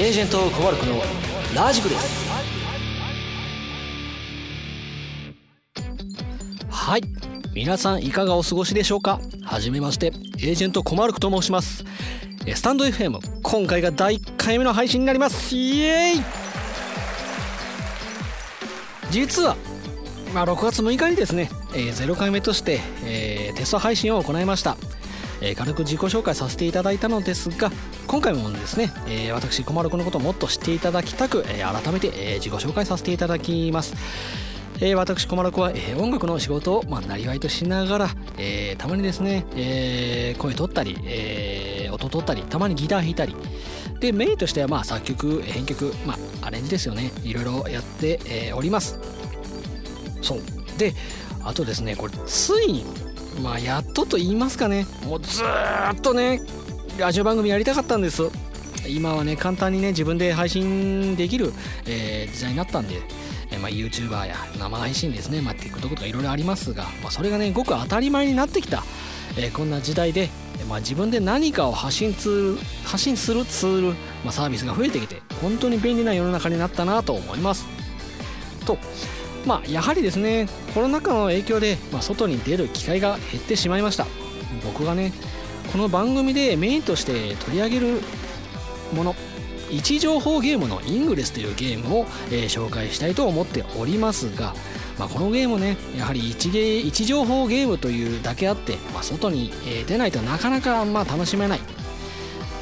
エージェントコバルクのラジクです。はい。皆さんいかがお過ごしでしょうか？はじめましてエージェントコマルクと申します。スタンド FM 今回が第1回目の配信になります。イエーイ！実は、まあ、6月6日にですね、えー、0回目として、えー、テスト配信を行いました。えー、軽く自己紹介させていただいたのですが今回もですね、えー、私小丸くんのことをもっと知っていただきたく、えー、改めて、え自己紹介させていただきます。えー、私小丸子は、えー、音楽の仕事を、まあ、なりわいとしながら、えー、たまにですね、えー、声取ったり、えー、音取ったりたまにギター弾いたり。でメインとしては、まあ、作曲編曲、まあ、アレンジですよね。いろいろやって、えー、おります。そう。であとですねこれついにまあやっとと言いますかね。もうずっとねラジオ番組やりたかったんです。今はね簡単にね自分で配信できる、えー、時代になったんで、えー、まあ、YouTuber や生配信ですね、まあ、TikTok とかいろいろありますが、まあ、それがねごく当たり前になってきた、えー、こんな時代で、まあ、自分で何かを発信ツール発信するツール、ま、サービスが増えてきて本当に便利な世の中になったなと思います。とまあ、やはりですねコロナ禍の影響で、ま、外に出る機会が減ってしまいました。僕がねこの番組でメインとして取り上げるもの位置情報ゲームのイングレスというゲームを、えー、紹介したいと思っておりますが、まあ、このゲームねやはり位置位置情報ゲームというだけあって、まあ、外に、えー、出ないとなかなか、まあ、楽しめない。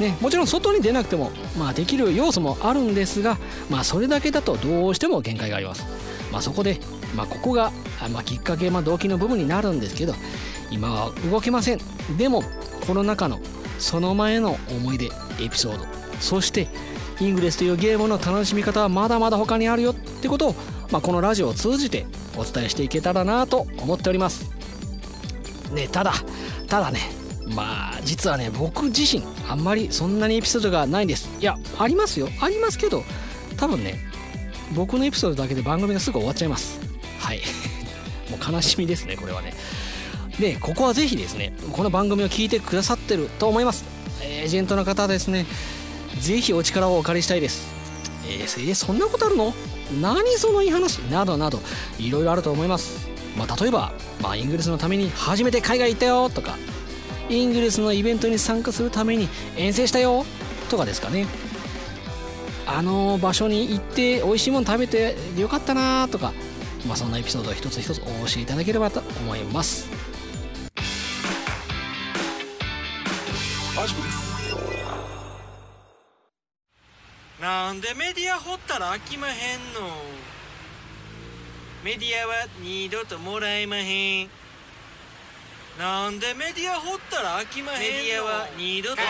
ね、もちろん外に出なくても、まあ、できる要素もあるんですが、まあ、それだけだとどうしても限界があります。まあ、そこで、まあ、ここが、まあ、きっかけ、まあ、動機の部分になるんですけど今は動けません。でもコロナ禍のその前の思い出エピソードそしてイングレスというゲームの楽しみ方はまだまだ他にあるよってことを、まあ、このラジオを通じてお伝えしていけたらなと思っております。ねただただねまあ実はね僕自身あんまりそんなにエピソードがないんです。いやありますよ。ありますけど多分ね僕のエピソードだけで番組がすぐ終わっちゃいます。はい。もう悲しみですねこれはね。でここはぜひですねこの番組を聞いてくださってると思います。エージェントの方ですねぜひお力をお借りしたいです。えー、そんなことあるの？何そのいい話？などなどいろいろあると思います。まあ、例えば、まあ、イングリスのために初めて海外行ったよとかイングリスのイベントに参加するために遠征したよとかですかね。あの場所に行って美味しいもの食べてよかったなとか、まあ、そんなエピソードを一つ一つお教えいただければと思います。んでメディア掘ったら飽きまへんの。メディアは二度ともらえまへん。なんでメディア掘ったら飽きまへんの。メディアは二度ともら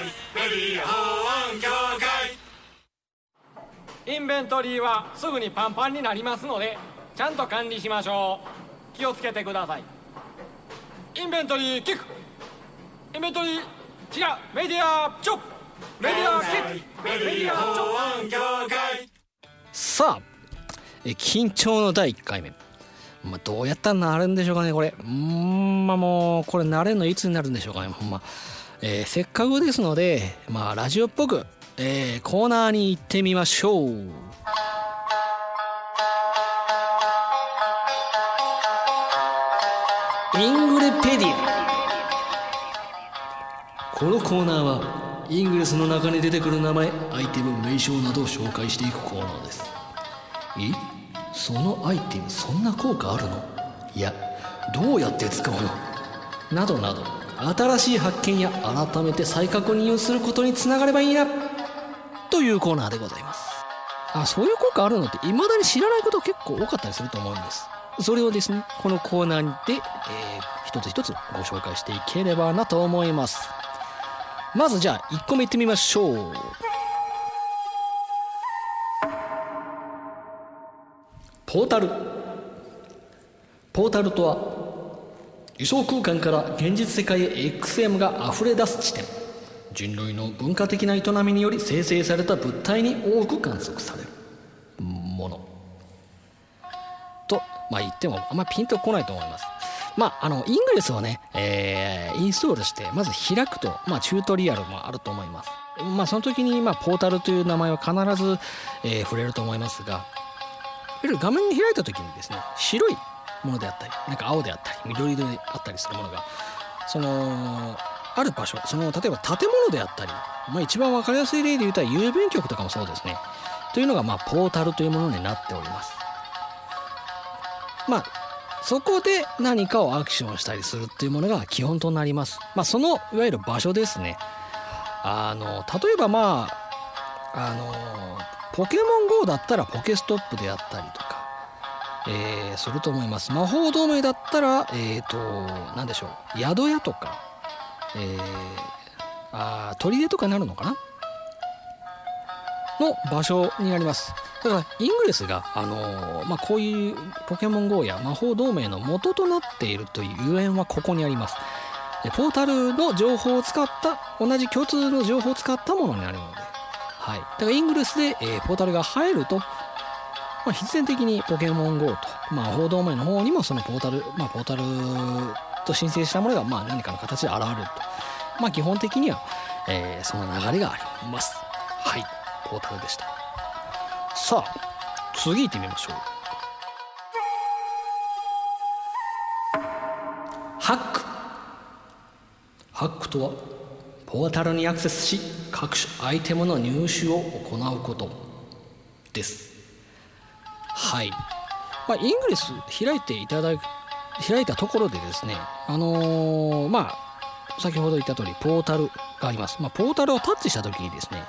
えメディア法案協会。インベントリーはすぐにパンパンになりますのでちゃんと管理しましょう。気をつけてください。インベントリーキック。インベントリー違うメディアチョップメディアキックメディアチョップさあえ緊張の第1回目。まあ、どうやったらなるんでしょうかねこれ。うんまあもうこれ慣れるのいつになるんでしょうかね。ほんま、えー、せっかくですのでまあラジオっぽくえー、コーナーに行ってみましょう。イングレペディア。このコーナーはイングレスの中に出てくる名前アイテム名称などを紹介していくコーナーです。え？そのアイテムそんな効果あるの？いやどうやって使うの？などなど新しい発見や改めて再確認をすることにつながればいいなというコーナーでございます。あそういう効果あるのって未だに知らないこと結構多かったりすると思うんです。それをですねこのコーナーで、えー、一つ一つご紹介していければなと思います。まずじゃあ1個目いってみましょう。ポータル。ポータルとは理想空間から現実世界へ XM が溢れ出す地点。人類の文化的な営みにより生成された物体に多く観測される。もの。とまあ言ってもあんまピンとこないと思います。まああのイングレスをね、えー、インストールしてまず開くとまあチュートリアルもあると思います。まあ、その時にまあポータルという名前は必ず、えー、触れると思いますがいわゆる画面に開いた時にですね白いものであったりなんか青であったり緑色であったりするものがそのある場所その例えば建物であったり、まあ、一番分かりやすい例で言ったら郵便局とかもそうですね。というのがまあポータルというものになっております。まあそこで何かをアクションしたりするっていうものが基本となります。まあそのいわゆる場所ですね。あの例えばまああのポケモン GO だったらポケストップであったりとかえー、すると思います。魔法同盟だったらえっ、ー、と何でしょう。宿屋とかえー、あ砦とかになるのかな？の場所になります。だからイングレスが、あのー、まあ、こういうポケモン GO や魔法同盟の元となっているというゆえんはここにあります。でポータルの情報を使った同じ共通の情報を使ったものになるので、はい、だからイングレスで、えー、ポータルが入ると、まあ、必然的にポケモン GO と魔法同盟の方にもそのポータル、まあ、ポータルと申請したものがまあ何かの形で現れると。まあ基本的には、えー、その流れがあります。はい。ポータルでした。さあ次行ってみましょう。ハック。ハックとはポータルにアクセスし各種アイテムの入手を行うことです。はい。まあ、イングレス開いていただ開いたところでですねあのー、まあ先ほど言った通りポータルがあります、まあ、ポータルをタッチした時にですね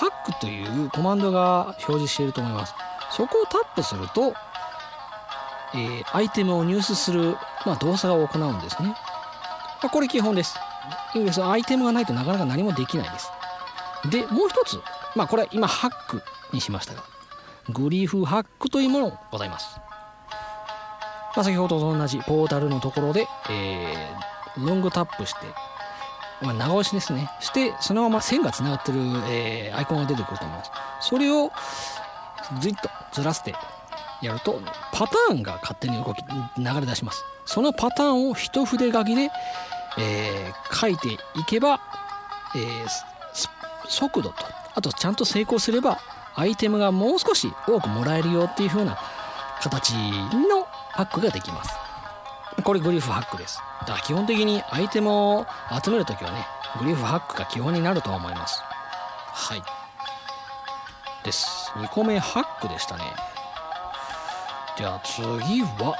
ハックというコマンドが表示していると思います。そこをタップすると、えー、アイテムを入手する、まあ、動作を行うんですね、まあ、これ基本です。アイテムがないとなかなか何もできないです。でもう一つまあこれは今ハックにしましたがグリーフハックというものございます。まあ、先ほどと同じポータルのところで、えー、ロングタップして、まあ、長押しですねしてそのまま線がつながってる、えー、アイコンが出てくると思いますそれをずいっとずらしてやるとパターンが勝手に動き流れ出しますそのパターンを一筆書きで、えー、書いていけば、えー、速度とあとちゃんと成功すればアイテムがもう少し多くもらえるよっていう風な形のハックができます。これグリフハックです。だから基本的にアイテムを集めるときはね、グリーフハックが基本になると思います。はい。です。2個目ハックでしたね。じゃあ次は、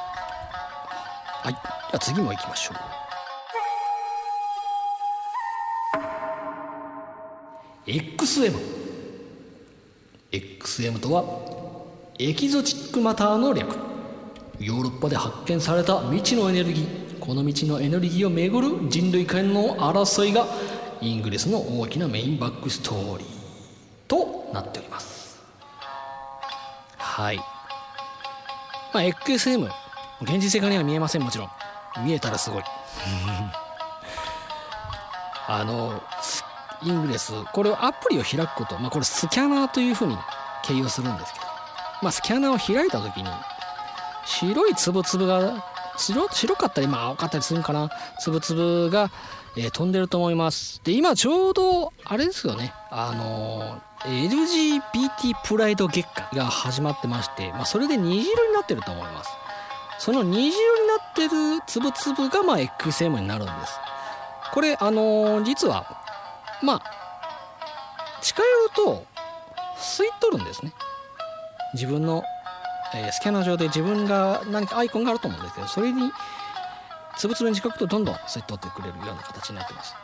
はい。じゃあ次も行きましょう。XM XM とはエキゾチックマターの略ヨーロッパで発見された未知のエネルギーこの未知のエネルギーをめぐる人類間の争いがイングレスの大きなメインバックストーリーとなっております。はい。まあ XM 現実世界には見えませんもちろん。見えたらすごい。あのイングレスこれをアプリを開くこと、まあ、これスキャナーというふうに形容するんですけど、まあ、スキャナーを開いた時に白いつぶつぶが白白かったりまあ青かったりするんかな。つぶつぶが、えー、飛んでると思います。で今ちょうどあれですよね。あのー、LGBT プライド月間が始まってまして、まあ、それで虹色になってると思います。その虹色になってるつぶつぶがまあ XM になるんです。これあのー、実はまあ近寄ると吸い取るんですね。自分のえ、スキャナー上で自分が何かアイコンがあると思うんですけどそれにつぶつぶに近くとどんどん吸い取ってくれるような形になってます。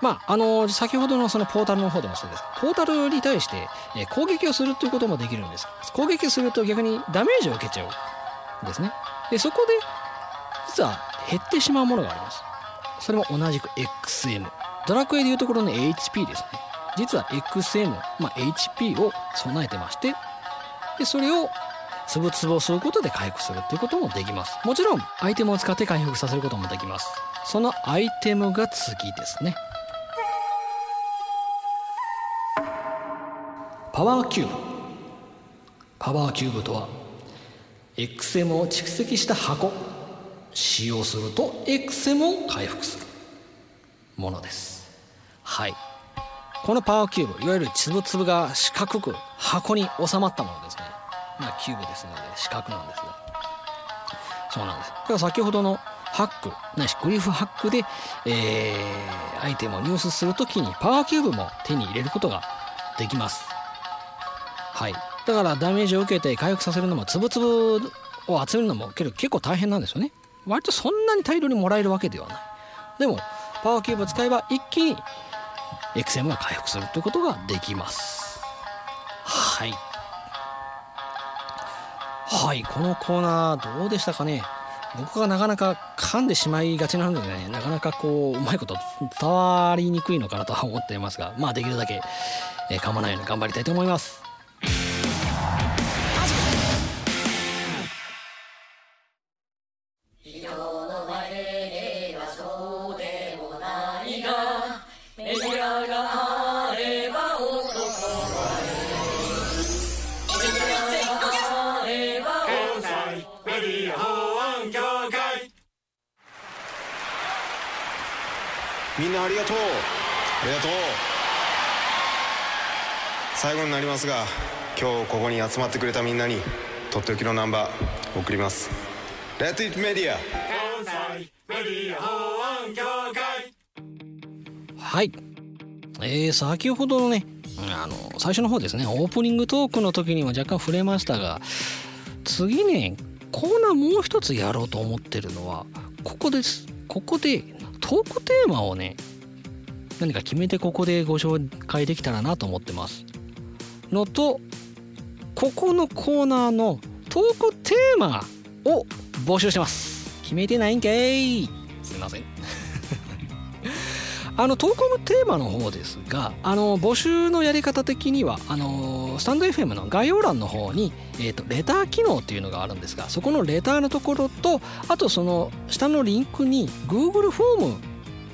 まあ、あの先ほどのそのポータルの方でもそうです。ポータルに対して、え攻撃をするということもできるんです。攻撃をすると逆にダメージを受けちゃうんですね。でそこで実は減ってしまうものがあります。それも同じく XM ドラクエでいうところの HP ですね。実は XM、まあ、HP を備えてましてでそれをつぶつぶを吸うことで回復するっていうこともできます。もちろんアイテムを使って回復させることもできます。そのアイテムが次ですね。パワーキューブ。パワーキューブとは XM を蓄積した箱。使用すると XM を回復するものです。はい。このパワーキューブいわゆる粒々が四角く箱に収まったものですね。まあキューブですので四角なんですが。そうなんです。だから先ほどのハックないしグリフハックで、えー、アイテムを入手するときにパワーキューブも手に入れることができます。はい。だからダメージを受けて回復させるのもつぶつぶを集めるのも結構大変なんですよね。割とそんなに大量にもらえるわけではない。でもパワーキューブを使えば一気に XM が回復するということができます。はい。はいこのコーナーどうでしたかね？僕がなかなか噛んでしまいがちなのでねなかなかこううまいこと伝わりにくいのかなとは思っていますがまあできるだけ、え、噛まないように頑張りたいと思います。みんなありがとう。ありがとう。最後になりますが今日ここに集まってくれたみんなにとっておきのナンバー送ります。Let it media はい。えー、先ほどのねあの最初の方ですね。オープニングトークの時にも若干触れましたが次ねコーナーもう一つやろうと思ってるのはここです。ここでトークテーマをね何か決めてここでご紹介できたらなと思ってます。のとここのコーナーのトークテーマを募集してます。決めてないんかい。すいません。あの投稿のテーマの方ですがあの募集のやり方的にはあのスタンド FM の概要欄の方に、えーと、レター機能っていうのがあるんですがそこのレターのところとあとその下のリンクに Google フォーム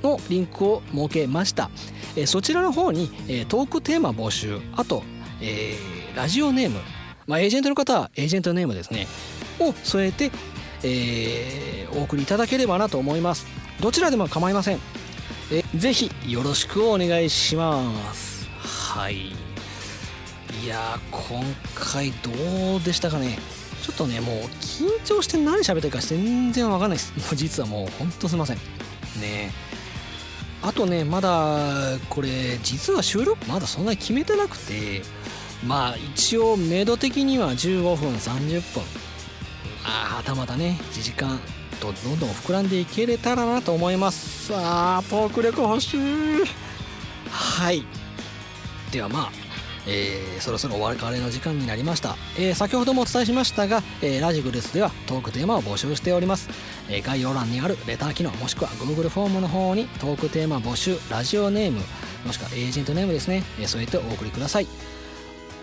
のリンクを設けました、えー、そちらの方に、えー、トークテーマ募集あと、えー、ラジオネーム、まあ、エージェントの方はエージェントネームですねを添えて、え、お送りいただければなと思います。どちらでも構いません。えぜひよろしくお願いします。はい。いや今回どうでしたかね。ちょっとねもう緊張して何喋ってるか全然わかんないです。もう実はもうほんとすいません。ね。あとねまだこれ実は収録まだそんなに決めてなくてまあ一応目処的には15分30分。ああはたまたね1時間とどんどん膨らんでいけれたらなと思います。さあトーク力欲しいはい。ではまあえー、そろそろお別れの時間になりました、えー、先ほどもお伝えしましたが、えー、ラジグルスではトークテーマを募集しております、え概要欄にあるレター機能もしくは Google フォームの方にトークテーマ募集ラジオネームもしくはエージェントネームですね、え添えてお送りください。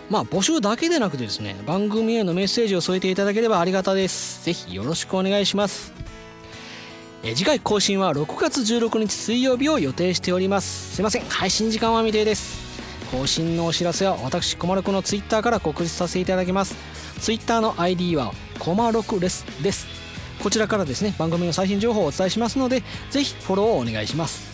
まあ募集だけでなくてですね番組へのメッセージを添えていただければありがたです。ぜひよろしくお願いします。え次回更新は6月16日水曜日を予定しております。すいません。配信時間は未定です。更新のお知らせは私コマロクの Twitter から告知させていただきます。Twitter の ID はコマロクレスです。こちらからですね番組の最新情報をお伝えしますのでぜひフォローをお願いします。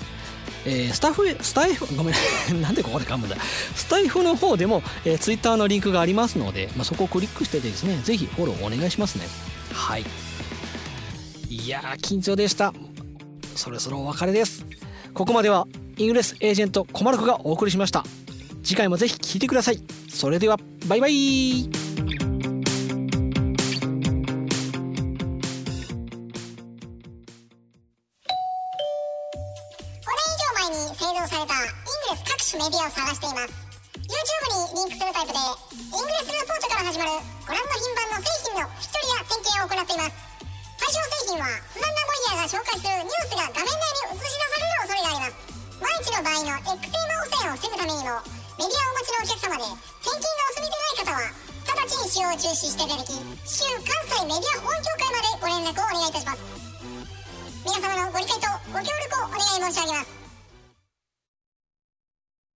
えー、スタッフスタイフごめん。なんでここで噛むんだ。スタイフの方でも、えー、Twitter のリンクがありますので、まあ、そこをクリックしてですねぜひフォローお願いしますね。はい。いや緊張でした。そろそろお別れです。ここまではイングレスエージェントコマルクがお送りしました。次回もぜひ聴いてください。それではバイバイ。これ以上前に製造されたイングレス各種メディアを探しています。YouTube にリンクするタイプでイングレスルポートから始まるご覧の品番の製品の一人や点検を行っています。はスザンナ・ボイヤーが紹介するニュースが画面内に映し出される恐れがあります。万一の場合の X テーマ汚染を防ぐためにもメディアをお持ちのお客様で転勤がお済みでない方は直ちに使用を中止していただき週関西メディア保安協会までご連絡をお願いいたします。皆様のご理解とご協力をお願い申し上げます。